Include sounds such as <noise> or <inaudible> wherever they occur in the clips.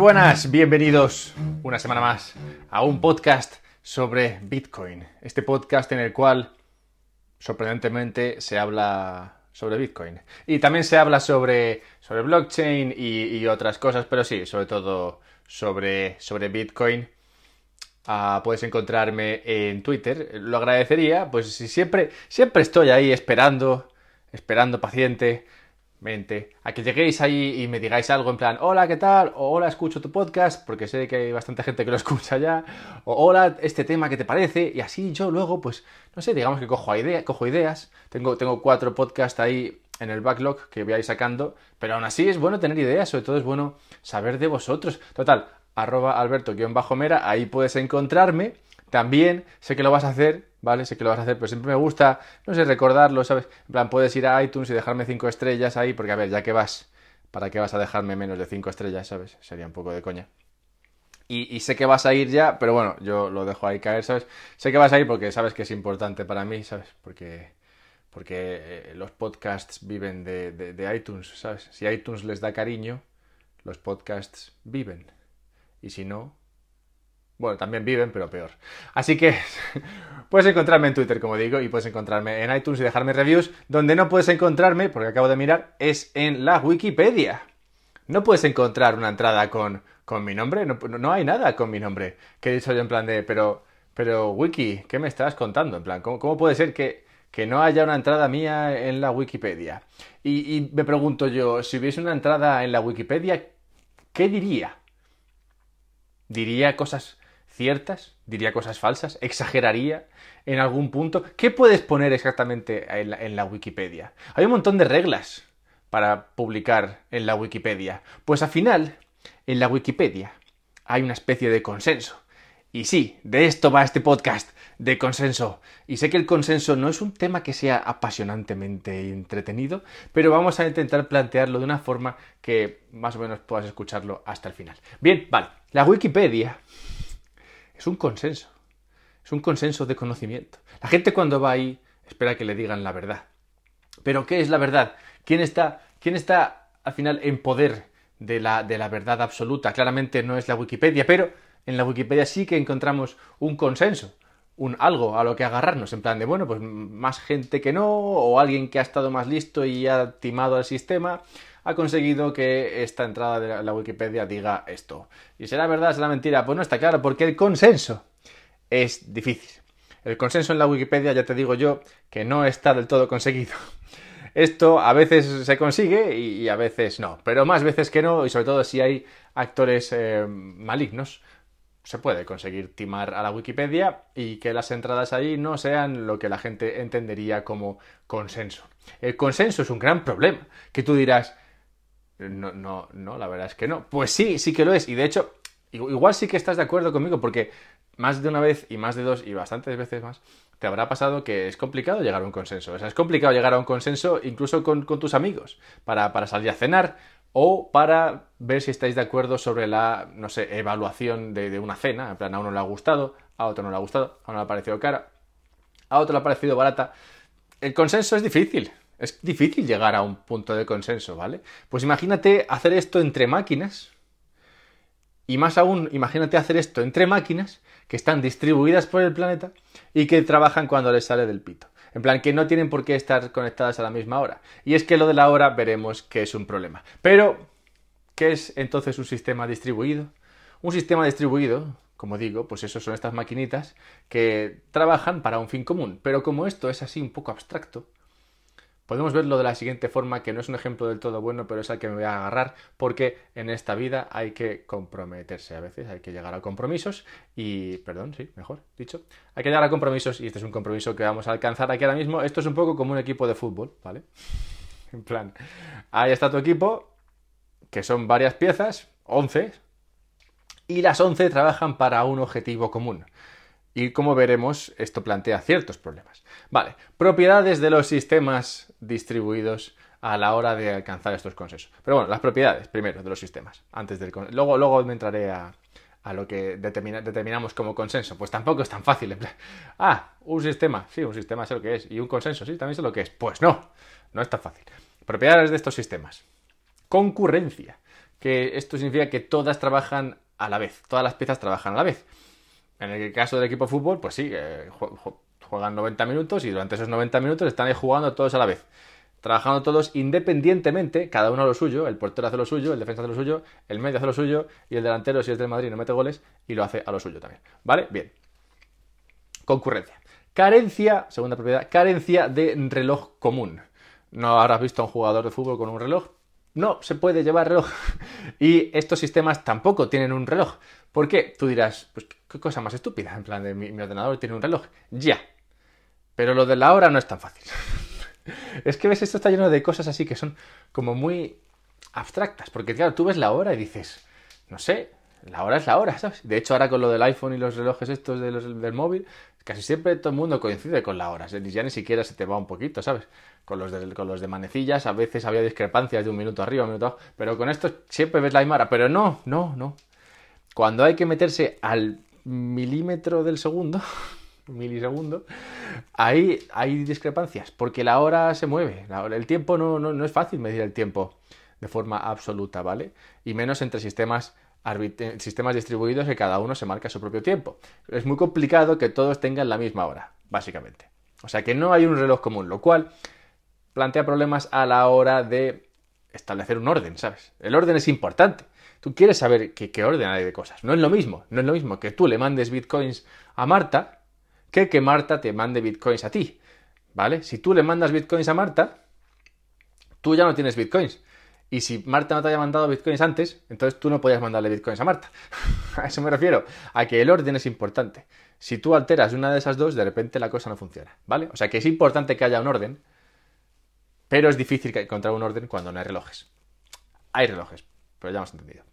buenas, bienvenidos una semana más a un podcast sobre Bitcoin. Este podcast en el cual sorprendentemente se habla sobre Bitcoin. Y también se habla sobre, sobre blockchain y, otras cosas, pero sí, sobre todo sobre, sobre Bitcoin. Ah, puedes encontrarme en Twitter. Lo agradecería, pues si siempre, siempre estoy ahí esperando, esperando paciente a que lleguéis ahí y me digáis algo en plan, hola, ¿qué tal? O hola, escucho tu podcast, porque sé que hay bastante gente que lo <laughs> escucha ya, o hola, este tema, ¿qué te parece? Y así yo luego, pues, no sé, digamos que cojo ideas, tengo, tengo cuatro podcasts ahí en el backlog que voy a ir sacando, pero aún así es bueno tener ideas, sobre todo es bueno saber de vosotros. Total, arroba alberto-mera, ahí puedes encontrarme. También sé que lo vas a hacer, ¿vale? Sé que lo vas a hacer, pero siempre me gusta, no sé, recordarlo, ¿sabes? En plan, puedes ir a iTunes y dejarme cinco estrellas ahí, porque a ver, ya que vas, ¿para qué vas a dejarme menos de cinco estrellas, ¿sabes? Sería un poco de coña. Y, sé que vas a ir ya, pero bueno, yo lo dejo ahí caer, ¿sabes? Sé que vas a ir porque sabes que es importante para mí, ¿sabes? Porque, porque eh, los podcasts viven de, de iTunes, ¿sabes? Si iTunes les da cariño, los podcasts viven. Y si no, bueno, también viven, pero peor. Así que <laughs> puedes encontrarme en Twitter, como digo, y puedes encontrarme en iTunes y dejarme reviews. Donde no puedes encontrarme, porque acabo de mirar, es en la Wikipedia. No puedes encontrar una entrada con, con mi nombre, no, hay nada con mi nombre. Que he dicho yo en plan de, pero, pero Wiki, ¿qué me estás contando? En plan, ¿cómo, puede ser que, que, no haya una entrada mía en la Wikipedia? Y, y me pregunto yo, si hubiese una entrada en la Wikipedia, ¿qué diría? ¿Diría cosas ciertas, diría cosas falsas, exageraría en algún punto. ¿Qué puedes poner exactamente en la, Wikipedia? Hay un montón de reglas para publicar en la Wikipedia. Pues al final, en la Wikipedia hay una especie de consenso. Y sí, de esto va este podcast, de consenso. Y sé que el consenso no es un tema que sea apasionantemente entretenido, pero vamos a intentar plantearlo de una forma que más o menos puedas escucharlo hasta el final. Bien, vale. La Wikipedia es un consenso. Es un consenso de conocimiento. La gente cuando va ahí espera que le digan la verdad. Pero ¿qué es la verdad? ¿Quién está, quién está al final en poder de la, de la verdad absoluta? Claramente no es la Wikipedia, pero en la Wikipedia sí que encontramos un consenso, un algo a lo que agarrarnos, en plan de, bueno, pues más gente que no, o alguien que ha estado más listo y ha timado al sistema, ha conseguido que esta entrada de la Wikipedia diga esto. ¿Y será verdad, será mentira? Pues no está claro, porque el consenso es difícil. El consenso en la Wikipedia, ya te digo yo, que no está del todo conseguido. <laughs> Esto a veces se consigue y a veces no, pero más veces que no, y sobre todo si hay actores eh, malignos, se puede conseguir timar a la Wikipedia y que las entradas ahí no sean lo que la gente entendería como consenso. El consenso es un gran problema, que tú dirás, no, no, no, la verdad es que no. Pues sí, sí que lo es. Y de hecho, igual sí que estás de acuerdo conmigo porque más de una vez y más de dos y bastantes veces más te habrá pasado que es complicado llegar a un consenso. O sea, es complicado llegar a un consenso incluso con, tus amigos para, para, salir a cenar o para ver si estáis de acuerdo sobre la, no sé, evaluación de, de, una cena. En plan, a uno le ha gustado, a otro no le ha gustado, a uno le ha parecido cara, a otro le ha parecido barata. El consenso es difícil. Es difícil llegar a un punto de consenso, ¿vale? Pues imagínate hacer esto entre máquinas. Y más aún, imagínate hacer esto entre máquinas que están distribuidas por el planeta y que trabajan cuando les sale del pito. En plan, que no tienen por qué estar conectadas a la misma hora. Y es que lo de la hora veremos que es un problema. Pero, ¿qué es entonces un sistema distribuido? Un sistema distribuido, como digo, pues eso son estas maquinitas que trabajan para un fin común. Pero como esto es así un poco abstracto, Podemos verlo de la siguiente forma, que no es un ejemplo del todo bueno, pero es al que me voy a agarrar, porque en esta vida hay que comprometerse a veces, hay que llegar a compromisos y, perdón, sí, mejor dicho, hay que llegar a compromisos y este es un compromiso que vamos a alcanzar aquí ahora mismo. Esto es un poco como un equipo de fútbol, ¿vale? <laughs> En plan, ahí está tu equipo, que son varias piezas, 11, y las 11 trabajan para un objetivo común. Y como veremos, esto plantea ciertos problemas. Vale, propiedades de los sistemas distribuidos a la hora de alcanzar estos consensos. Pero bueno, las propiedades primero de los sistemas. Antes del luego, luego me entraré a, lo que determinamos como consenso. Pues tampoco es tan fácil. ah, un sistema, sí, un sistema sé lo que es. Y un consenso, sí, también sé lo que es. Pues no, no es tan fácil. Propiedades de estos sistemas. Concurrencia. que esto significa que todas trabajan a la vez, todas las piezas trabajan a la vez. En el caso del equipo de fútbol, pues sí, juegan 90 minutos y durante esos 90 minutos están ahí jugando todos a la vez. Trabajando todos independientemente, cada uno a lo suyo, el portero hace lo suyo, el defensa hace lo suyo, el medio hace lo suyo y el delantero, si es del Madrid, no mete goles y lo hace a lo suyo también. ¿Vale? Bien. Concurrencia. Carencia, segunda propiedad, carencia de reloj común. No habrás visto a un jugador de fútbol con un reloj. No se puede llevar reloj. <laughs> y estos sistemas tampoco tienen un reloj. ¿Por qué? Tú dirás, pues qué cosa más estúpida. En plan, de mi, ordenador tiene un reloj. Ya. Pero lo de la hora no es tan fácil. <laughs> es que ves, esto está lleno de cosas así que son como muy abstractas. Porque claro, tú ves la hora y dices, no sé, la hora es la hora, ¿sabes? De hecho, ahora con lo del iPhone y los relojes estos del móvil, casi siempre todo el mundo coincide con la hora. Ya ni siquiera se te va un poquito, ¿sabes? Con los, de, los de manecillas a veces había discrepancias de un minuto arriba, un minuto abajo. Pero con esto siempre ves la misma hora. Pero no, no, no. Cuando hay que meterse al milímetro del segundo, <laughs> milisegundo, ahí hay discrepancias. Porque la hora se mueve. el tiempo no, no, no es fácil medir el tiempo de forma absoluta, ¿vale? Y menos entre sistemas sistemas distribuidos que cada uno se marca su propio tiempo. Es muy complicado que todos tengan la misma hora, básicamente. O sea que no hay un reloj común, lo cual plantea problemas a la hora de establecer un orden, ¿sabes? El orden es importante. Tú quieres saber qué, orden hay de cosas. No es lo mismo, no es lo mismo que tú le mandes bitcoins a Marta que que Marta te mande bitcoins a ti. ¿Vale? Si tú le mandas bitcoins a Marta, tú ya no tienes bitcoins. Y si Marta no te haya mandado bitcoins antes, entonces tú no podías mandarle bitcoins a Marta. <laughs> a eso me refiero, a que el orden es importante. Si tú alteras una de esas dos, de repente la cosa no funciona, ¿vale? O sea que es importante que haya un orden, pero es difícil encontrar un orden cuando no hay relojes. Hay relojes, pero ya hemos entendido.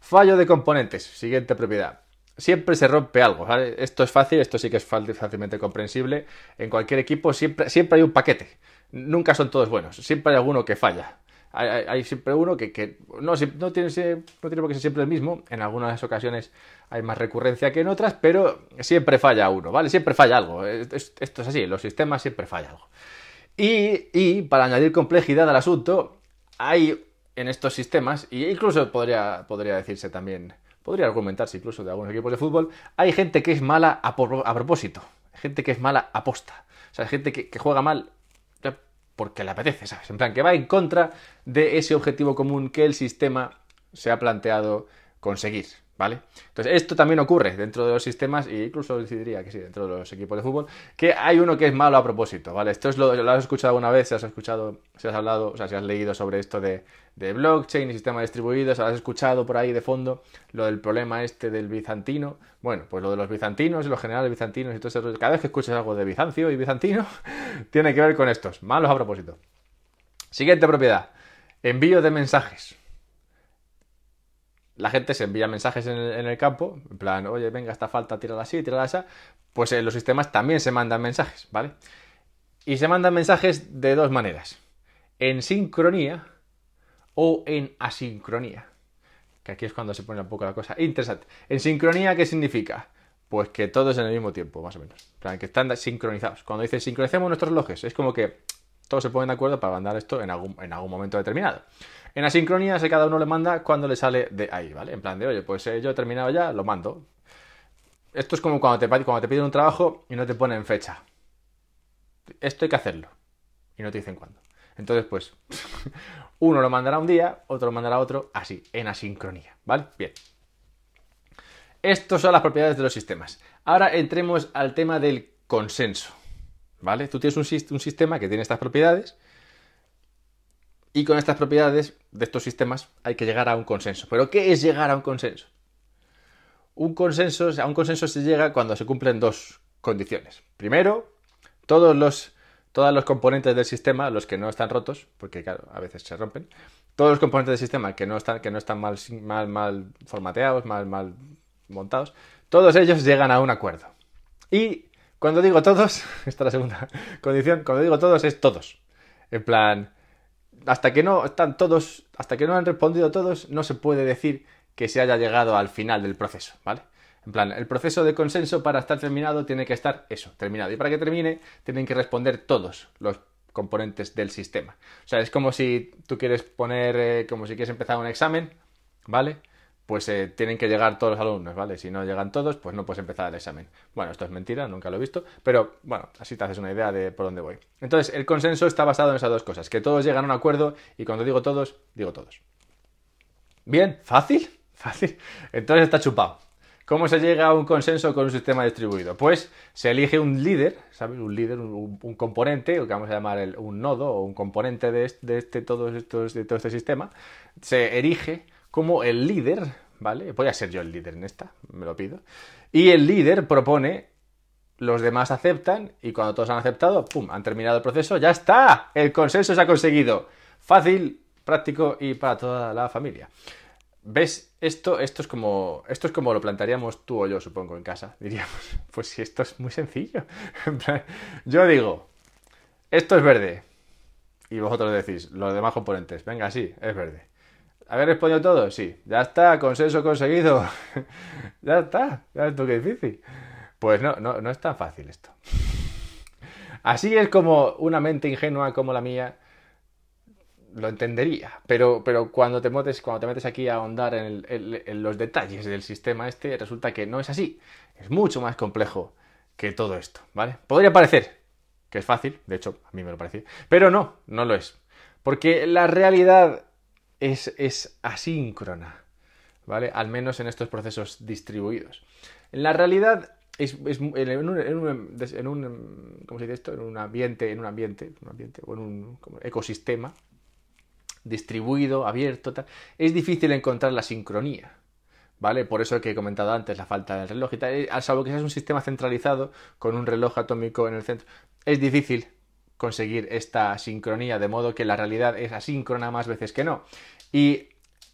Fallo de componentes, siguiente propiedad. Siempre se rompe algo. Esto es fácil, esto sí que es fácilmente comprensible. En cualquier equipo siempre, siempre hay un paquete. Nunca son todos buenos, siempre hay alguno que falla hay, siempre uno que, no, no, tiene, no tiene por qué ser siempre el mismo, en algunas ocasiones hay más recurrencia que en otras, pero siempre falla uno, ¿vale? Siempre falla algo, esto es así, los sistemas siempre falla algo. Y, para añadir complejidad al asunto, hay en estos sistemas, y incluso podría, podría decirse también, podría argumentarse incluso de algunos equipos de fútbol, hay gente que es mala a, propósito, gente que es mala a posta, o sea, gente que, que juega mal porque le apetece, ¿sabes? En plan, que va en contra de ese objetivo común que el sistema se ha planteado conseguir. ¿Vale? Entonces, esto también ocurre dentro de los sistemas, e incluso diría que sí, dentro de los equipos de fútbol, que hay uno que es malo a propósito, ¿vale? Esto es lo, lo has escuchado alguna vez, si has escuchado, si has hablado, o sea, si has leído sobre esto de, de blockchain y sistemas distribuidos, has escuchado por ahí de fondo lo del problema este del bizantino. Bueno, pues lo de los bizantinos y los generales bizantinos y todo eso, cada vez que escuchas algo de Bizancio y bizantino, <laughs> tiene que ver con estos, malos a propósito. Siguiente propiedad, envío de mensajes la gente se envía mensajes en el, campo, en plan, oye, venga, esta falta, tírala así, tírala así, pues en los sistemas también se mandan mensajes, ¿vale? Y se mandan mensajes de dos maneras, en sincronía o en asincronía, que aquí es cuando se pone un poco la cosa interesante. En sincronía, ¿qué significa? Pues que todos en el mismo tiempo, más o menos. En plan, que están sincronizados. Cuando dice sincronicemos nuestros relojes, es como que todos se ponen de acuerdo para mandar esto en algún, en algún momento determinado. En asincronía, si cada uno le manda cuando le sale de ahí, ¿vale? En plan de, oye, pues eh, yo he terminado ya, lo mando. Esto es como cuando te, cuando te piden un trabajo y no te ponen fecha. Esto hay que hacerlo. Y no te dicen cuándo. Entonces, pues, <laughs> uno lo mandará un día, otro lo mandará otro, así, en asincronía, ¿vale? Bien. Estas son las propiedades de los sistemas. Ahora entremos al tema del consenso, ¿vale? Tú tienes un, un sistema que tiene estas propiedades y con estas propiedades de estos sistemas hay que llegar a un consenso. ¿Pero qué es llegar a un consenso? Un consenso, a un consenso se llega cuando se cumplen dos condiciones. Primero, todos los, los componentes del sistema, los que no están rotos, porque claro, a veces se rompen, todos los componentes del sistema que no están, que no están mal, mal, mal formateados, mal, mal montados, todos ellos llegan a un acuerdo. Y cuando digo todos, <laughs> esta es la segunda condición, cuando digo todos es todos. En plan, hasta que no están todos, hasta que no han respondido todos, no se puede decir que se haya llegado al final del proceso, ¿vale? En plan, el proceso de consenso para estar terminado tiene que estar eso, terminado. Y para que termine, tienen que responder todos los componentes del sistema. O sea, es como si tú quieres poner, eh, como si quieres empezar un examen, ¿vale? Pues eh, tienen que llegar todos los alumnos, ¿vale? Si no llegan todos, pues no puedes empezar el examen. Bueno, esto es mentira, nunca lo he visto, pero bueno, así te haces una idea de por dónde voy. Entonces, el consenso está basado en esas dos cosas, que todos llegan a un acuerdo y cuando digo todos, digo todos. Bien, fácil, <laughs> fácil. Entonces está chupado. ¿Cómo se llega a un consenso con un sistema distribuido? Pues se elige un líder, ¿sabes? Un líder, un, componente, o que vamos a llamar un nodo o un componente de, este, todos estos, de todo este sistema, se erige como el líder, ¿vale? Voy a ser yo el líder en esta, me lo pido. Y el líder propone, los demás aceptan, y cuando todos han aceptado, ¡pum!, han terminado el proceso, ¡ya está! El consenso se ha conseguido. Fácil, práctico y para toda la familia. ¿Ves? Esto, esto, es como, esto es como lo plantearíamos tú o yo, supongo, en casa. <laughs> Diríamos, pues si esto es muy sencillo. <laughs> yo digo, esto es verde. Y vosotros decís, los demás componentes, venga, sí, es verde. ¿Haber respondido todo? Sí. Ya está, consenso conseguido. <laughs> ya está. Ya es qué difícil. Pues no, no, no es tan fácil esto. Así es como una mente ingenua como la mía lo entendería, pero, pero cuando, te metes, cuando te metes aquí a ahondar en, los detalles del sistema este, resulta que no es así. Es mucho más complejo que todo esto, ¿vale? Podría parecer que es fácil, de hecho, a mí me lo parece, pero no, no lo es. Porque la realidad es, es asíncrona, ¿vale? Al menos en estos procesos distribuidos. En la realidad es, en, un, en, un, ¿cómo se dice esto? En un ambiente, en un ambiente, un ambiente o en un ecosistema, distribuido, abierto, es difícil encontrar la sincronía. ¿Vale? Por eso que he comentado antes la falta del reloj y tal. Al salvo que seas un sistema centralizado con un reloj atómico en el centro, es difícil conseguir esta sincronía, de modo que la realidad es asíncrona más veces que no. Y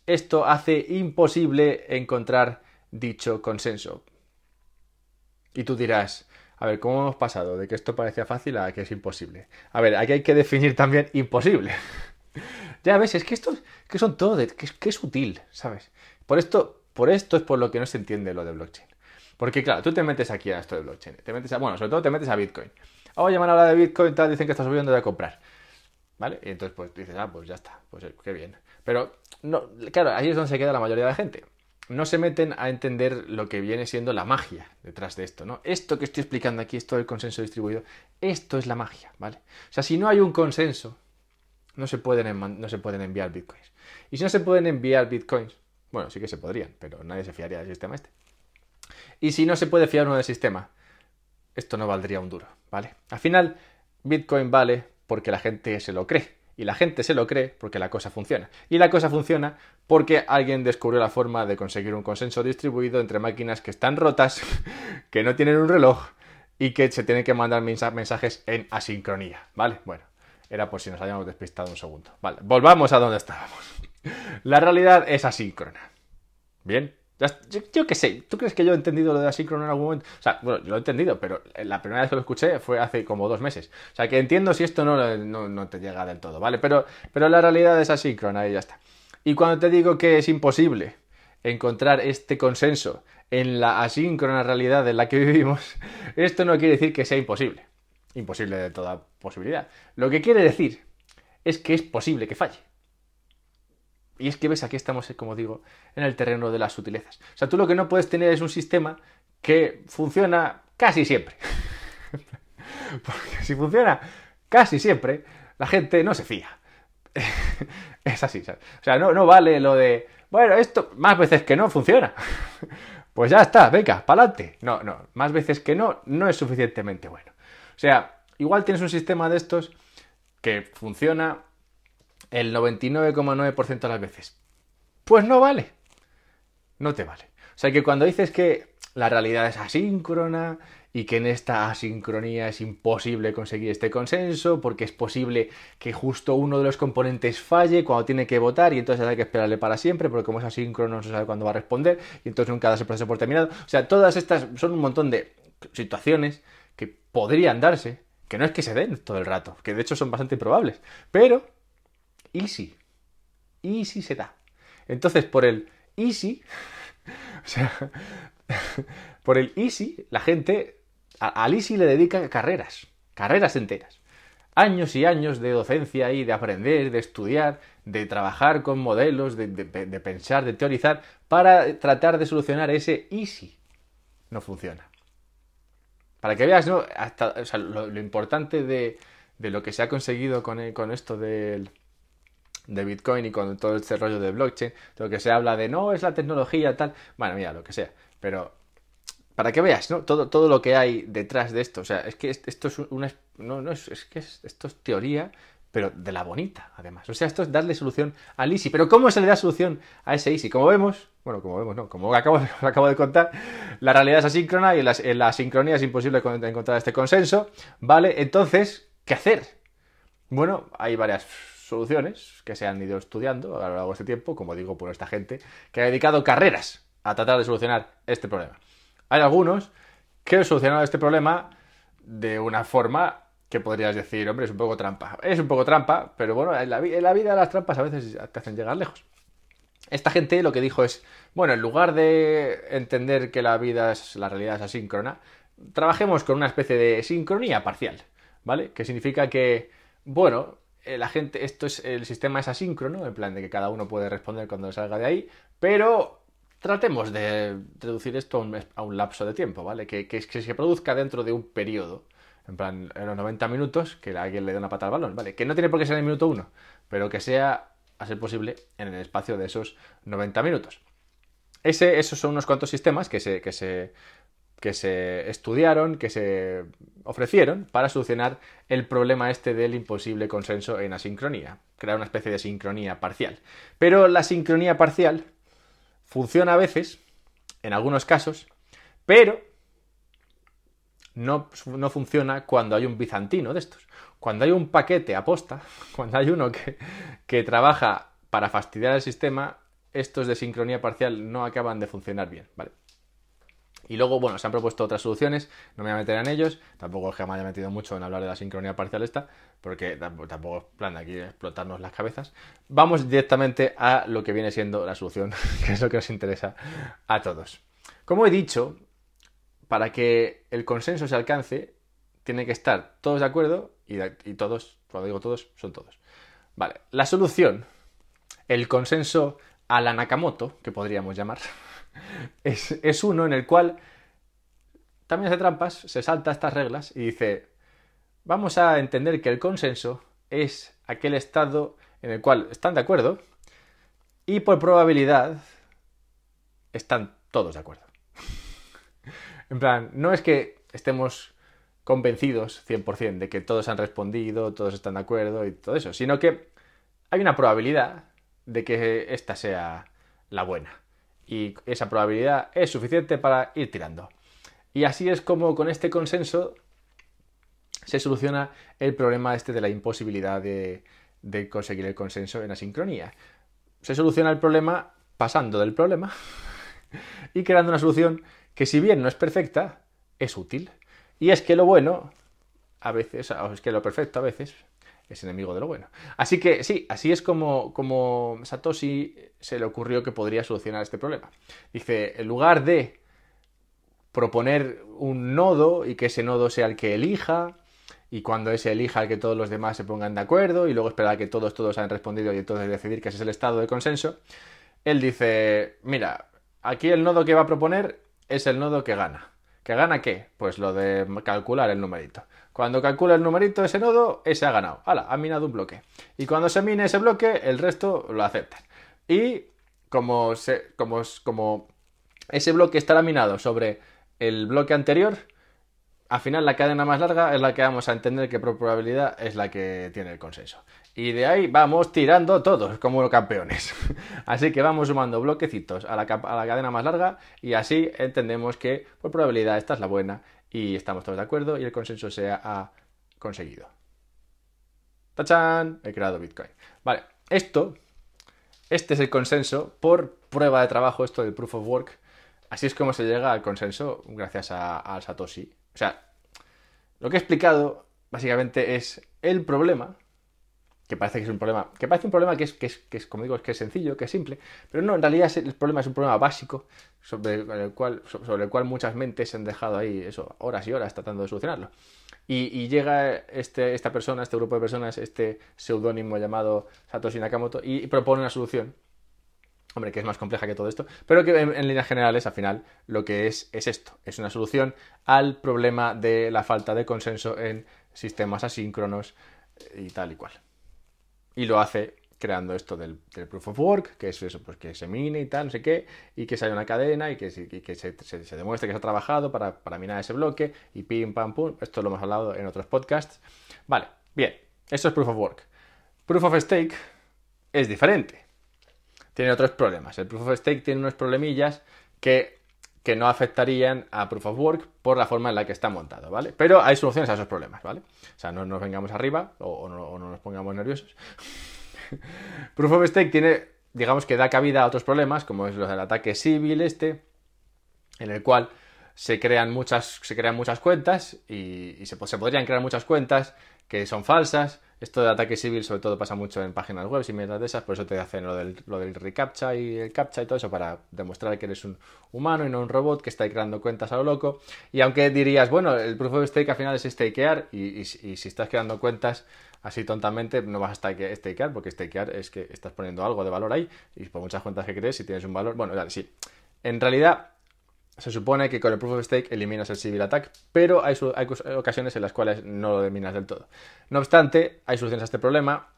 esto hace imposible encontrar dicho consenso. Y tú dirás, a ver, ¿cómo hemos pasado de que esto parecía fácil a que es imposible? A ver, aquí hay que definir también imposible. <laughs> Ya ves, es que esto que son todo, que, es, que es útil, ¿sabes? Por esto, por esto es por lo que no se entiende lo de blockchain. Porque claro, tú te metes aquí a esto de blockchain, te metes a, bueno, sobre todo te metes a Bitcoin. Oye, van a hablar de Bitcoin, tal, dicen que está subiendo, de comprar. ¿Vale? Y entonces pues dices, ah, pues ya está, pues eh, qué bien. Pero, claro, ahí es donde se queda la mayoría de la gente. No se meten a entender lo que viene siendo la magia detrás de esto, ¿no? Esto que estoy explicando aquí, esto del consenso distribuido, esto es la magia, ¿vale? O sea, si no hay un consenso, no se pueden, no se pueden enviar bitcoins. Y si no se pueden enviar bitcoins, bueno, sí que se podrían, pero nadie se fiaría del sistema este. Y si no se puede fiar uno del sistema, esto no valdría un duro, ¿vale? Al final, Bitcoin vale porque la gente se lo cree. Y la gente se lo cree porque la cosa funciona. Y la cosa funciona porque alguien descubrió la forma de conseguir un consenso distribuido entre máquinas que están rotas, <laughs> que no tienen un reloj y que se tienen que mandar mensajes en asincronía, ¿vale? Bueno, era por si nos habíamos despistado un segundo. Vale, volvamos a donde estábamos. <laughs> La realidad es asíncrona. Bien. Yo, qué sé, ¿tú crees que yo he entendido lo de asíncrono en algún momento? O sea, bueno, lo he entendido, pero la primera vez que lo escuché fue hace como dos meses. O sea, que entiendo si esto no, no, te llega del todo, ¿vale? Pero, pero la realidad es asíncrona y ya está. Y cuando te digo que es imposible encontrar este consenso en la asíncrona realidad en la que vivimos, <laughs> esto no quiere decir que sea imposible imposible de toda posibilidad. Lo que quiere decir es que es posible que falle. Y es que ves, aquí estamos, como digo, en el terreno de las sutilezas. O sea, tú lo que no puedes tener es un sistema que funciona casi siempre. <laughs> Porque si funciona casi siempre, la gente no se fía. <laughs> es así. O sea, no, no vale lo de, bueno, esto más veces que no funciona. <laughs> pues ya está, venga, pa'lante. No, no, más veces que no, no es suficientemente bueno. O sea, igual tienes un sistema de estos que funciona el 99,9% de las veces. Pues no vale. No te vale. O sea que cuando dices que la realidad es asíncrona y que en esta asincronía es imposible conseguir este consenso porque es posible que justo uno de los componentes falle cuando tiene que votar y entonces hay que esperarle para siempre porque como es asíncrono no se sabe cuándo va a responder y entonces nunca da ese proceso por terminado. O sea, todas estas son un montón de situaciones que podrían darse, que no es que se den todo el rato, que de hecho son bastante improbables, pero easy, easy se da. Entonces, por el easy, <laughs> o sea, <laughs> por el easy, la gente al easy le dedica carreras, carreras enteras. años y años de docencia y de aprender, de estudiar, de trabajar con modelos, de, pensar, de teorizar, para tratar de solucionar ese easy. No funciona. Para que veas, ¿no? Hasta, lo, importante de, lo que se ha conseguido con, con esto del, de Bitcoin y con todo este rollo de blockchain, lo que se habla de no es la tecnología tal, bueno, mira, lo que sea, pero para que veas, ¿no? Todo, todo lo que hay detrás de esto, o sea, es que esto es una, no, no es, es que esto es teoría, pero de la bonita, además. O sea, esto es darle solución al Easy. Pero ¿cómo se le da solución a ese Easy? Como vemos, bueno, como vemos, no, como acabo, <laughs> acabo de contar, la realidad es asíncrona y la, en la es imposible encontrar este consenso, ¿vale? Entonces, ¿qué hacer? Bueno, hay varias soluciones que se han ido estudiando a lo largo de este tiempo, como digo, por esta gente que ha dedicado carreras a tratar de solucionar este problema. Hay algunos que han solucionado este problema de una forma que podrías decir, hombre, es un poco trampa. Es un poco trampa, pero bueno, en la, vida las trampas a veces te hacen llegar lejos. Esta gente lo que dijo es, bueno, en lugar de entender que la vida es, la realidad es asíncrona, trabajemos con una especie de sincronía parcial, ¿vale? Que significa que, bueno, la gente, esto es, el sistema es asíncrono, en plan de que cada uno puede responder cuando salga de ahí, pero tratemos de reducir esto a un, lapso de tiempo, ¿vale? Que, que, que se produzca dentro de un periodo en plan, en los 90 minutos, que alguien le dé una pata al balón, ¿vale? Que no tiene por qué ser en el minuto 1, pero que sea, a ser posible, en el espacio de esos 90 minutos. Ese, esos son unos cuantos sistemas que se, que se, que se estudiaron, que se ofrecieron para solucionar el problema este del imposible consenso en asincronía, crear una especie de sincronía parcial. Pero la sincronía parcial funciona a veces, en algunos casos, pero no, funciona cuando hay un bizantino de estos. Cuando hay un paquete aposta, <laughs> cuando hay uno que, que trabaja para fastidiar el sistema, estos de sincronía parcial no acaban de funcionar bien, ¿vale? Y luego, bueno, se han propuesto otras soluciones, no me voy a meter en ellos, tampoco es que me haya metido mucho en hablar de la sincronía parcial esta, porque tampoco es plan de aquí explotarnos las cabezas. Vamos directamente a lo que viene siendo la solución, <laughs> que es lo que nos interesa a todos. Como he dicho, para que el consenso se alcance, tiene que estar todos de acuerdo y, todos, cuando digo todos, son todos. Vale, la solución, el consenso a la Nakamoto, que podríamos llamar, <laughs> es, es uno en el cual también hace trampas, se salta estas reglas y dice, vamos a entender que el consenso es aquel estado en el cual están de acuerdo y por probabilidad están todos de acuerdo. <laughs> En plan, no es que estemos convencidos 100% de que todos han respondido, todos están de acuerdo y todo eso, sino que hay una probabilidad de que esta sea la buena. Y esa probabilidad es suficiente para ir tirando. Y así es como con este consenso se soluciona el problema este de la imposibilidad de, de conseguir el consenso en asincronía. Se soluciona el problema pasando del problema <laughs> y creando una solución que si bien no es perfecta, es útil. Y es que lo bueno, a veces, o es que lo perfecto a veces, es enemigo de lo bueno. Así que sí, así es como, como Satoshi se le ocurrió que podría solucionar este problema. Dice, en lugar de proponer un nodo y que ese nodo sea el que elija, y cuando ese elija el que todos los demás se pongan de acuerdo, y luego esperar a que todos, todos hayan respondido y entonces decidir que ese es el estado de consenso, él dice, mira, aquí el nodo que va a proponer es el nodo que gana. ¿Que gana qué? Pues lo de calcular el numerito. Cuando calcula el numerito ese nodo, ese ha ganado. ¡Hala! Ha minado un bloque. Y cuando se mine ese bloque, el resto lo aceptan. Y como, como, como ese bloque estará minado sobre el bloque anterior, al final la cadena más larga es la que vamos a entender que probabilidad es la que tiene el consenso. Y de ahí vamos tirando todos como campeones. <laughs> así que vamos sumando bloquecitos a la, cadena más larga y así entendemos que por probabilidad esta es la buena y estamos todos de acuerdo y el consenso se ha conseguido. ¡Tachán! He creado Bitcoin. Vale, esto, este es el consenso por prueba de trabajo, esto del proof of work. Así es como se llega al consenso gracias a, Satoshi. O sea, lo que he explicado básicamente es el problema que parece que es un problema, que parece un problema que es, que es, que es como digo, que es sencillo, que es simple, pero no, en realidad el problema es un problema básico sobre el cual, sobre el cual muchas mentes se han dejado ahí eso, horas y horas tratando de solucionarlo. Y, llega este, esta persona, este grupo de personas, este seudónimo llamado Satoshi Nakamoto, y propone una solución Hombre, que es más compleja que todo esto, pero que en, líneas generales, al final, lo que es es esto, es una solución al problema de la falta de consenso en sistemas asíncronos y tal y cual. Y lo hace creando esto del, proof of work, que es eso, pues que se mine y tal, no sé qué, y que se haya una cadena y que, se, demuestre que se ha trabajado para, para minar ese bloque, y pim, pam, pum. Esto lo hemos hablado en otros podcasts. Vale, bien, esto es proof of work. Proof of stake es diferente tiene otros problemas. El Proof of Stake tiene unos problemillas que, que, no afectarían a Proof of Work por la forma en la que está montado, ¿vale? Pero hay soluciones a esos problemas, ¿vale? O sea, no nos vengamos arriba o, no, nos pongamos nerviosos. <laughs> Proof of Stake tiene, digamos que da cabida a otros problemas, como es lo del ataque civil este, en el cual se crean muchas, se crean muchas cuentas y, se podrían crear muchas cuentas que son falsas, esto de ataque civil sobre todo pasa mucho en páginas web y mierdas de esas, por eso te hacen lo del, lo del recaptcha y el captcha y todo eso para demostrar que eres un humano y no un robot que está creando cuentas a lo loco. Y aunque dirías, bueno, el proof of stake al final es stakear y, si estás creando cuentas así tontamente no vas a stakear porque stakear es que estás poniendo algo de valor ahí y por muchas cuentas que crees si tienes un valor, bueno, dale, sí. En realidad se supone que con el proof of stake eliminas el civil attack, pero hay, ocasiones en las cuales no lo eliminas del todo. No obstante, hay soluciones a este problema,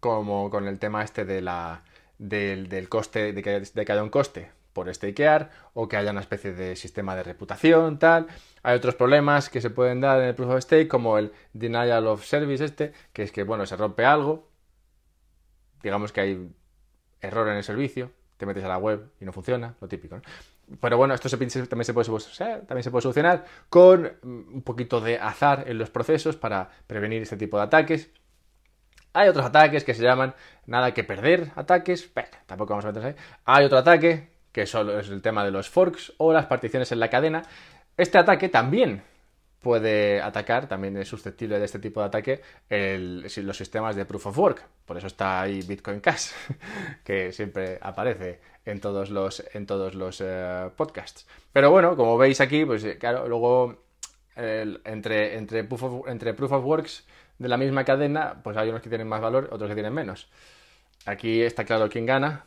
como con el tema este de la, del, coste, de que, de que haya un coste por stakear o que haya una especie de sistema de reputación, tal. Hay otros problemas que se pueden dar en el proof of stake, como el denial of service este, que es que, bueno, se rompe algo, digamos que hay error en el servicio, te metes a la web y no funciona, lo típico. ¿no? Pero bueno, esto también, se puede, también se solucionar con mm, un poquito de azar en los procesos para prevenir este tipo de ataques. Hay otros ataques que se llaman nada que perder ataques, tampoco vamos a meternos ahí. Hay otro ataque que solo es el tema de los forks o las particiones en la cadena. Este ataque también puede atacar, también es susceptible de este tipo de ataque, los sistemas de proof of work. Por eso está ahí Bitcoin Cash, <laughs> que siempre aparece en todos los, en todos los eh, podcasts. Pero bueno, como veis aquí, pues eh, claro, luego entre, entre, proof of, entre proof of works de la misma cadena, pues hay unos que tienen más valor, otros que tienen menos. Aquí está claro quién gana,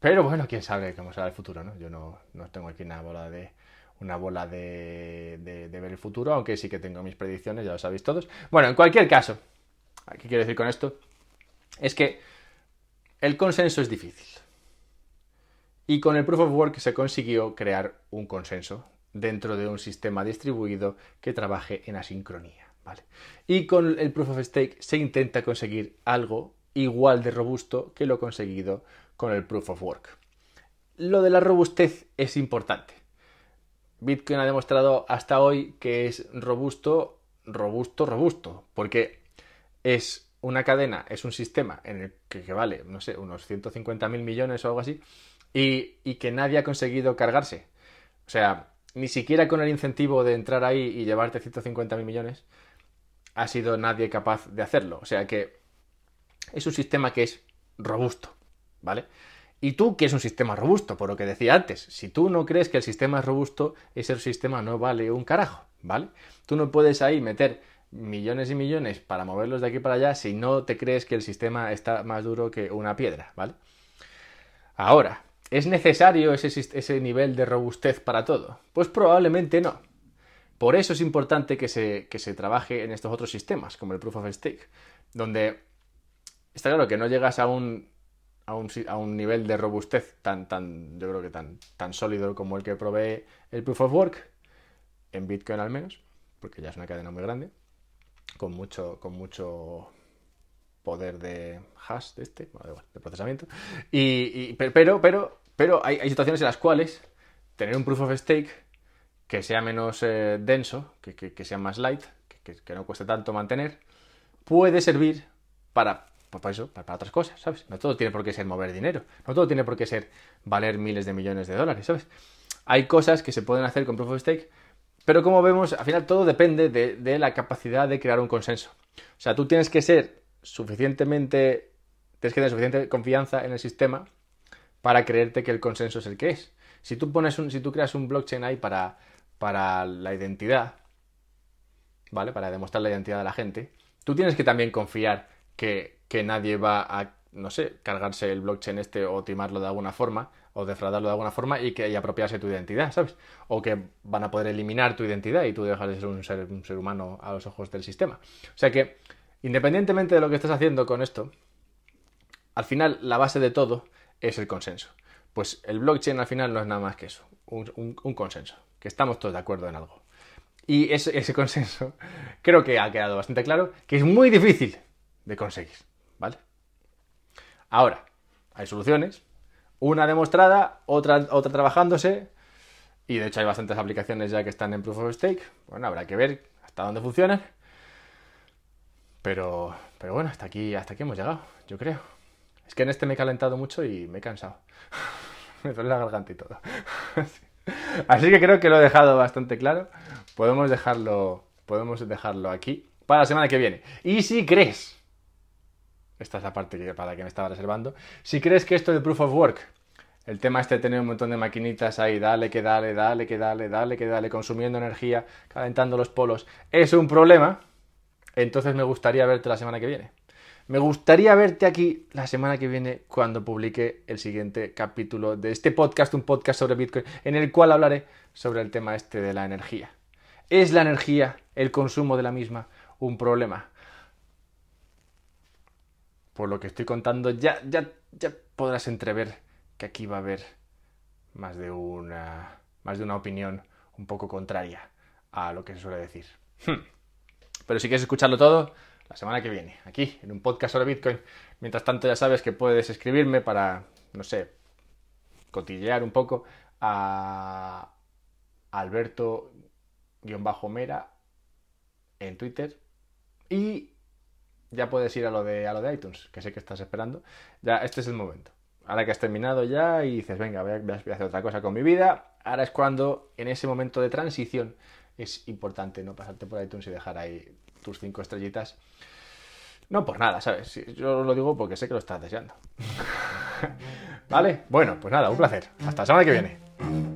pero bueno, quién sabe cómo será el futuro, ¿no? Yo no, no tengo aquí una bola de una bola de, ver el futuro, aunque sí que tengo mis predicciones, ya lo sabéis todos. Bueno, en cualquier caso, ¿qué quiero decir con esto? Es que el consenso es difícil. Y con el Proof of Work se consiguió crear un consenso dentro de un sistema distribuido que trabaje en asincronía. ¿vale? Y con el Proof of Stake se intenta conseguir algo igual de robusto que lo conseguido con el Proof of Work. Lo de la robustez es importante. Bitcoin ha demostrado hasta hoy que es robusto, robusto, robusto, porque es una cadena, es un sistema en el que, vale, no sé, unos 150 mil millones o algo así, y, y, que nadie ha conseguido cargarse. O sea, ni siquiera con el incentivo de entrar ahí y llevarte 150 mil millones, ha sido nadie capaz de hacerlo. O sea que es un sistema que es robusto, ¿vale? Y tú, que es un sistema robusto, por lo que decía antes, si tú no crees que el sistema es robusto, ese sistema no vale un carajo, ¿vale? Tú no puedes ahí meter millones y millones para moverlos de aquí para allá si no te crees que el sistema está más duro que una piedra, ¿vale? Ahora, ¿es necesario ese, ese nivel de robustez para todo? Pues probablemente no. Por eso es importante que se, que se trabaje en estos otros sistemas, como el Proof of Stake, donde está claro que no llegas a un a un, a un, nivel de robustez tan, tan, yo creo que tan, tan sólido como el que provee el Proof of Work, en Bitcoin al menos, porque ya es una cadena muy grande, con mucho, con mucho poder de hash de este, de procesamiento. Y, pero, pero, pero hay, situaciones en las cuales tener un proof of stake que sea menos eh, denso, que, que, sea más light, que, no cueste tanto mantener, puede servir para pues para eso, para, otras cosas, ¿sabes? No todo tiene por qué ser mover dinero, no todo tiene por qué ser valer miles de millones de dólares, ¿sabes? Hay cosas que se pueden hacer con Proof of Stake, pero como vemos, al final todo depende de, la capacidad de crear un consenso. O sea, tú tienes que ser suficientemente, tienes que tener suficiente confianza en el sistema para creerte que el consenso es el que es. Si tú pones un, si tú creas un blockchain ahí para, para la identidad, ¿vale? Para demostrar la identidad de la gente, tú tienes que también confiar que, nadie va a, no sé, cargarse el blockchain este o timarlo de alguna forma o defraudarlo de alguna forma y que apropiarse tu identidad, ¿sabes? O que van a poder eliminar tu identidad y tú dejas de ser un ser, un ser humano a los ojos del sistema. O sea que, independientemente de lo que estés haciendo con esto, al final la base de todo es el consenso. Pues el blockchain al final no es nada más que eso, un, consenso, que estamos todos de acuerdo en algo. Y ese, consenso <laughs> creo que ha quedado bastante claro que es muy difícil de conseguir, ¿vale? Ahora, hay soluciones, una demostrada, otra, otra trabajándose, y de hecho hay bastantes aplicaciones ya que están en Proof of Stake. Bueno, habrá que ver hasta dónde funcionan. Pero, pero bueno, hasta aquí, hasta aquí hemos llegado, yo creo. Es que en este me he calentado mucho y me he cansado. <laughs> me duele la garganta y todo. <laughs> Así que creo que lo he dejado bastante claro. Podemos dejarlo, podemos dejarlo aquí para la semana que viene. Y si crees, esta es la parte que, para la que me estaba reservando, si crees que esto de Proof of Work, el tema este de tener un montón de maquinitas ahí, dale, que dale, dale, que dale, dale, que dale, consumiendo energía, calentando los polos, es un problema, entonces me gustaría verte la semana que viene. Me gustaría verte aquí la semana que viene cuando publique el siguiente capítulo de este podcast, un podcast sobre Bitcoin, en el cual hablaré sobre el tema este de la energía. ¿Es la energía, el consumo de la misma, un problema? Por lo que estoy contando, ya, ya, ya podrás entrever que aquí va a haber más de una, más de una opinión un poco contraria a lo que se suele decir. Hmm. Pero si quieres escucharlo todo, la semana que viene, aquí, en un podcast sobre Bitcoin. Mientras tanto, ya sabes que puedes escribirme para, no sé, cotillear un poco a Alberto-Mera en Twitter. Y ya puedes ir a lo, de, a lo de iTunes, que sé que estás esperando. Ya, este es el momento. Ahora que has terminado ya y dices, venga, voy a, a hacer otra cosa con mi vida, ahora es cuando, en ese momento de transición, es importante no pasarte por iTunes y dejar ahí tus cinco estrellitas. No por nada, ¿sabes? Yo lo digo porque sé que lo estás deseando. <laughs> ¿Vale? Bueno, pues nada, un placer. Hasta la semana que viene.